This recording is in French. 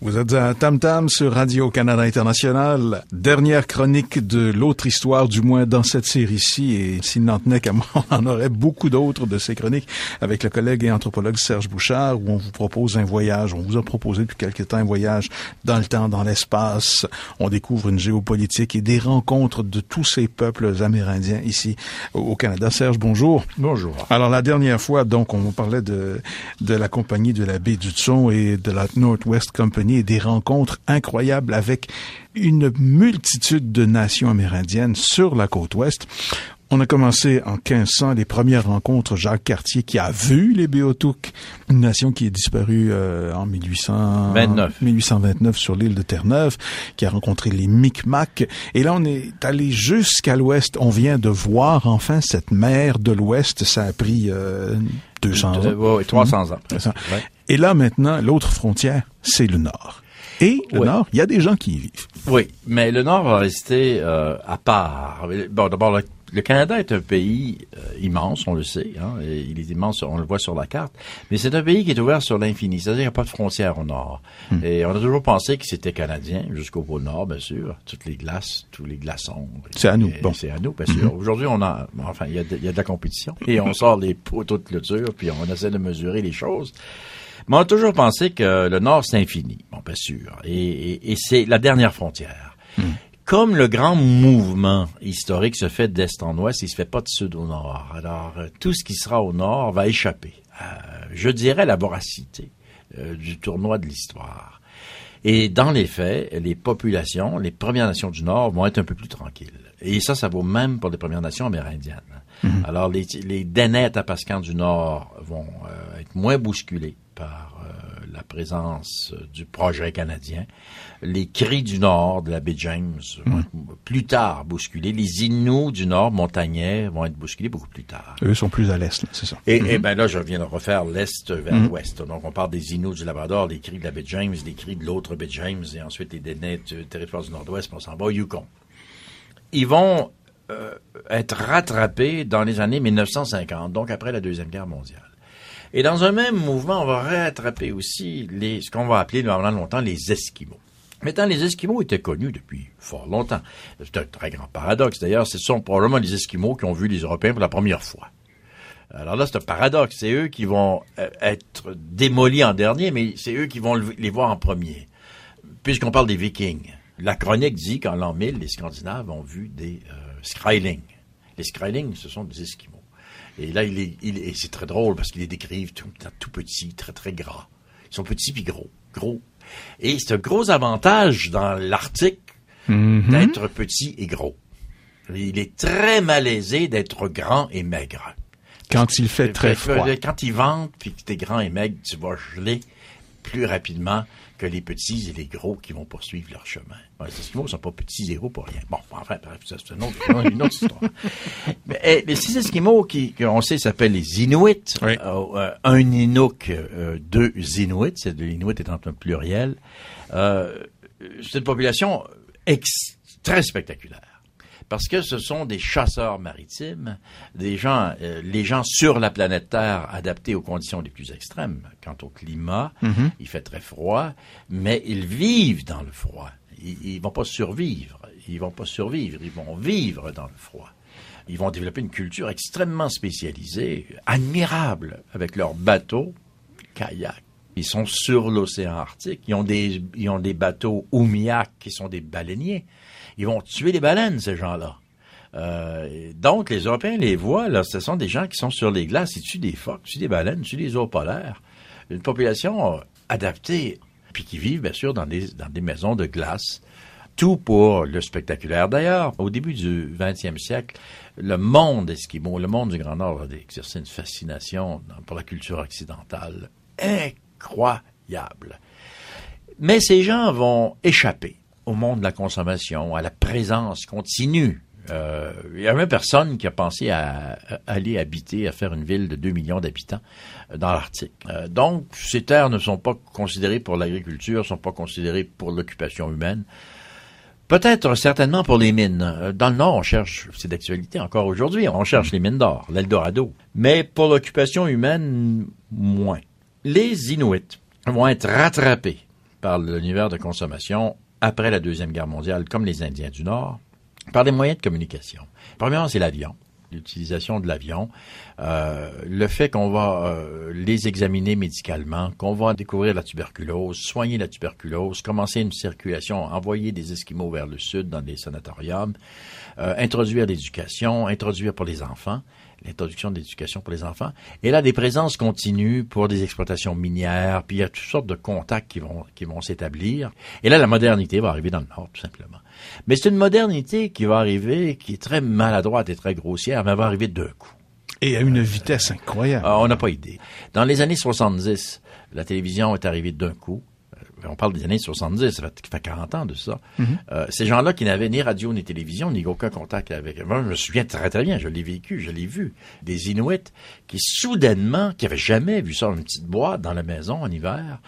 Vous êtes à Tam Tam sur Radio-Canada International. Dernière chronique de l'autre histoire, du moins dans cette série-ci. Et s'il n'en tenait qu'à moi, on en aurait beaucoup d'autres de ces chroniques avec le collègue et anthropologue Serge Bouchard, où on vous propose un voyage. On vous a proposé depuis quelque temps un voyage dans le temps, dans l'espace. On découvre une géopolitique et des rencontres de tous ces peuples amérindiens ici au Canada. Serge, bonjour. Bonjour. Alors, la dernière fois, donc, on parlait de, de la compagnie de la baie du Tson et de la Northwest Company des rencontres incroyables avec une multitude de nations amérindiennes sur la côte ouest. On a commencé en 1500 les premières rencontres. Jacques Cartier qui a vu les Béotouks, une nation qui est disparue euh, en 1829. 1829 sur l'île de Terre-Neuve, qui a rencontré les Micmacs. Et là, on est allé jusqu'à l'ouest. On vient de voir enfin cette mer de l'ouest. Ça a pris euh, 200 ans. Oui, 300 ans. Et là, maintenant, l'autre frontière, c'est le nord. Et le Nord, il y a des gens qui y vivent. Oui, mais le Nord va rester euh, à part. Bon, d'abord, le, Canada est un pays euh, immense, on le sait. Hein, et il est immense, on le voit sur la carte. Mais c'est un pays qui est ouvert sur l'infini. C'est-à-dire qu'il n'y a pas de frontières au Nord. Hmm. Et on a toujours pensé que c'était canadien, jusqu'au pôle Nord, bien sûr. Toutes les glaces, tous les glaçons. C'est à nous. Bon. C'est à nous, bien sûr. Hmm. Aujourd'hui, on a, enfin, il y a, de, il y a de la compétition. Et on sort les poteaux de clôture, puis on essaie de mesurer les choses. Mais on a toujours pensé que le Nord, c'est infini. Bon, bien sûr. Et, c'est la dernière frontière. Hmm. Comme le grand mouvement historique se fait d'est en ouest, il se fait pas de sud au nord. Alors, euh, tout ce qui sera au nord va échapper. je dirais la voracité euh, du tournoi de l'histoire. Et dans les faits, les populations, les Premières Nations du Nord vont être un peu plus tranquilles. Et ça, ça vaut même pour les Premières Nations amérindiennes. Hmm. Alors, les, les à Pascan du Nord vont euh, être moins bousculés par euh, la présence du projet canadien. Les cris du Nord de la baie James vont être plus tard bousculés. Les Inuits du Nord montagnais vont être bousculés beaucoup plus tard. Eux sont plus à l'est, c'est ça. Et, mm ben là, je viens de refaire l'est vers mhm. l'ouest. Donc, on parle des Inuits du Labrador, les cris de la baie James, les cris de l'autre baie James, et ensuite les Dénets du territoire du Nord-Ouest, on s'en va au Yukon. Ils vont euh, être rattrapés dans les années 1950, donc après la Deuxième Guerre mondiale. Et dans un même mouvement, on va rattraper aussi les, ce qu'on va appeler pendant longtemps les Esquimaux. Maintenant, les Esquimaux étaient connus depuis fort longtemps. C'est un très grand paradoxe. D'ailleurs, ce sont probablement les Esquimaux qui ont vu les Européens pour la première fois. Alors là, c'est un paradoxe. C'est eux qui vont euh, être démolis en dernier, mais c'est eux qui vont les voir en premier. Puisqu'on parle des Vikings. La chronique dit qu'en l'an 1000, les Scandinaves ont vu des euh, Les Skrylings, ce sont des Esquimaux. Et là, il est, il et c'est très drôle parce qu'il les décrivent tout, tout petit, très très gras. Ils sont petits puis gros, gros. Et c'est un gros avantage dans l'Arctique mm-hmm. d'être petit et gros. Il est très malaisé d'être grand et maigre. Quand il fait très froid. Quand il vente puis que t'es grand et maigre, tu vas geler plus rapidement que les petits et les gros qui vont poursuivre leur chemin. les Esquimaux ne sont pas petits et gros pour rien. Bon, enfin, c'est une autre, une autre histoire. Mais eh, les six Esquimaux qui, on sait, s'appellent les Inuits. Euh, euh, un Inuk, euh, deux Inuits, c'est de l'Inuit étant un pluriel. c'est une population très spectaculaire parce que ce sont des chasseurs maritimes, des gens, euh, les gens sur la planète Terre adaptés aux conditions les plus extrêmes. Quant au climat, mhm. il fait très froid, mais ils vivent dans le froid. Ils, ne vont pas survivre. Ils vont pas survivre. Ils vont vivre dans le froid. Ils vont développer une culture extrêmement spécialisée, admirable, avec leurs bateaux, kayaks. Ils sont sur l'océan Arctique. Ils ont des, ils ont des bateaux oumiak qui sont des baleiniers. Ils vont tuer les baleines, ces gens-là. Euh, donc, les Européens les voient, là, ce sont des gens qui sont sur les glaces, ils tuent des phoques, tuent des baleines, tuent des ours polaires. Une population adaptée, puis qui vivent, bien sûr, dans des, dans des maisons de glace. Tout pour le spectaculaire. D'ailleurs, au début du 20e siècle, le monde esquimau, le monde du Grand Nord a exercé une fascination pour la culture occidentale incroyable. Mais ces gens vont échapper au monde de la consommation, à la présence continue. Euh, il n'y a même personne qui a pensé à, aller habiter, à faire une ville de 2 millions d'habitants euh, dans l'Arctique. Euh, donc, ces terres ne sont pas considérées pour l'agriculture, ne sont pas considérées pour l'occupation humaine. Peut-être certainement pour les mines. Dans le Nord, on cherche, c'est d'actualité encore aujourd'hui, on cherche les mines d'or, l'Eldorado. Mais pour l'occupation humaine, moins. Les Inuits vont être rattrapés par l'univers de consommation après la Deuxième Guerre mondiale, comme les Indiens du Nord, par des moyens de communication. Premièrement, c'est l'avion l'utilisation de l'avion, euh, le fait qu'on va euh, les examiner médicalement, qu'on va découvrir la tuberculose, soigner la tuberculose, commencer une circulation, envoyer des Esquimaux vers le sud dans des sanatoriums, euh, introduire l'éducation, introduire pour les enfants, l'introduction de l'éducation pour les enfants. Et là, des présences continues pour des exploitations minières, puis il y a toutes sortes de contacts qui vont, qui vont s'établir. Et là, la modernité va arriver dans le Nord, tout simplement. Mais c'est une modernité qui va arriver, qui est très maladroite et très grossière, mais elle va arriver d'un coup. Et à une vitesse incroyable. Ah, on n'a pas idée. Dans les années 70, la télévision est arrivée d'un coup on parle des années 70, ça fait, 40 ans de ça. Mhm. Euh, ces gens-là qui n'avaient ni radio ni télévision, ni aucun contact avec... Moi, je me souviens très très bien, je l'ai vécu, je l'ai vu. Des Inuits qui soudainement, qui n'avaient jamais vu ça dans une petite boîte dans la maison en hiver,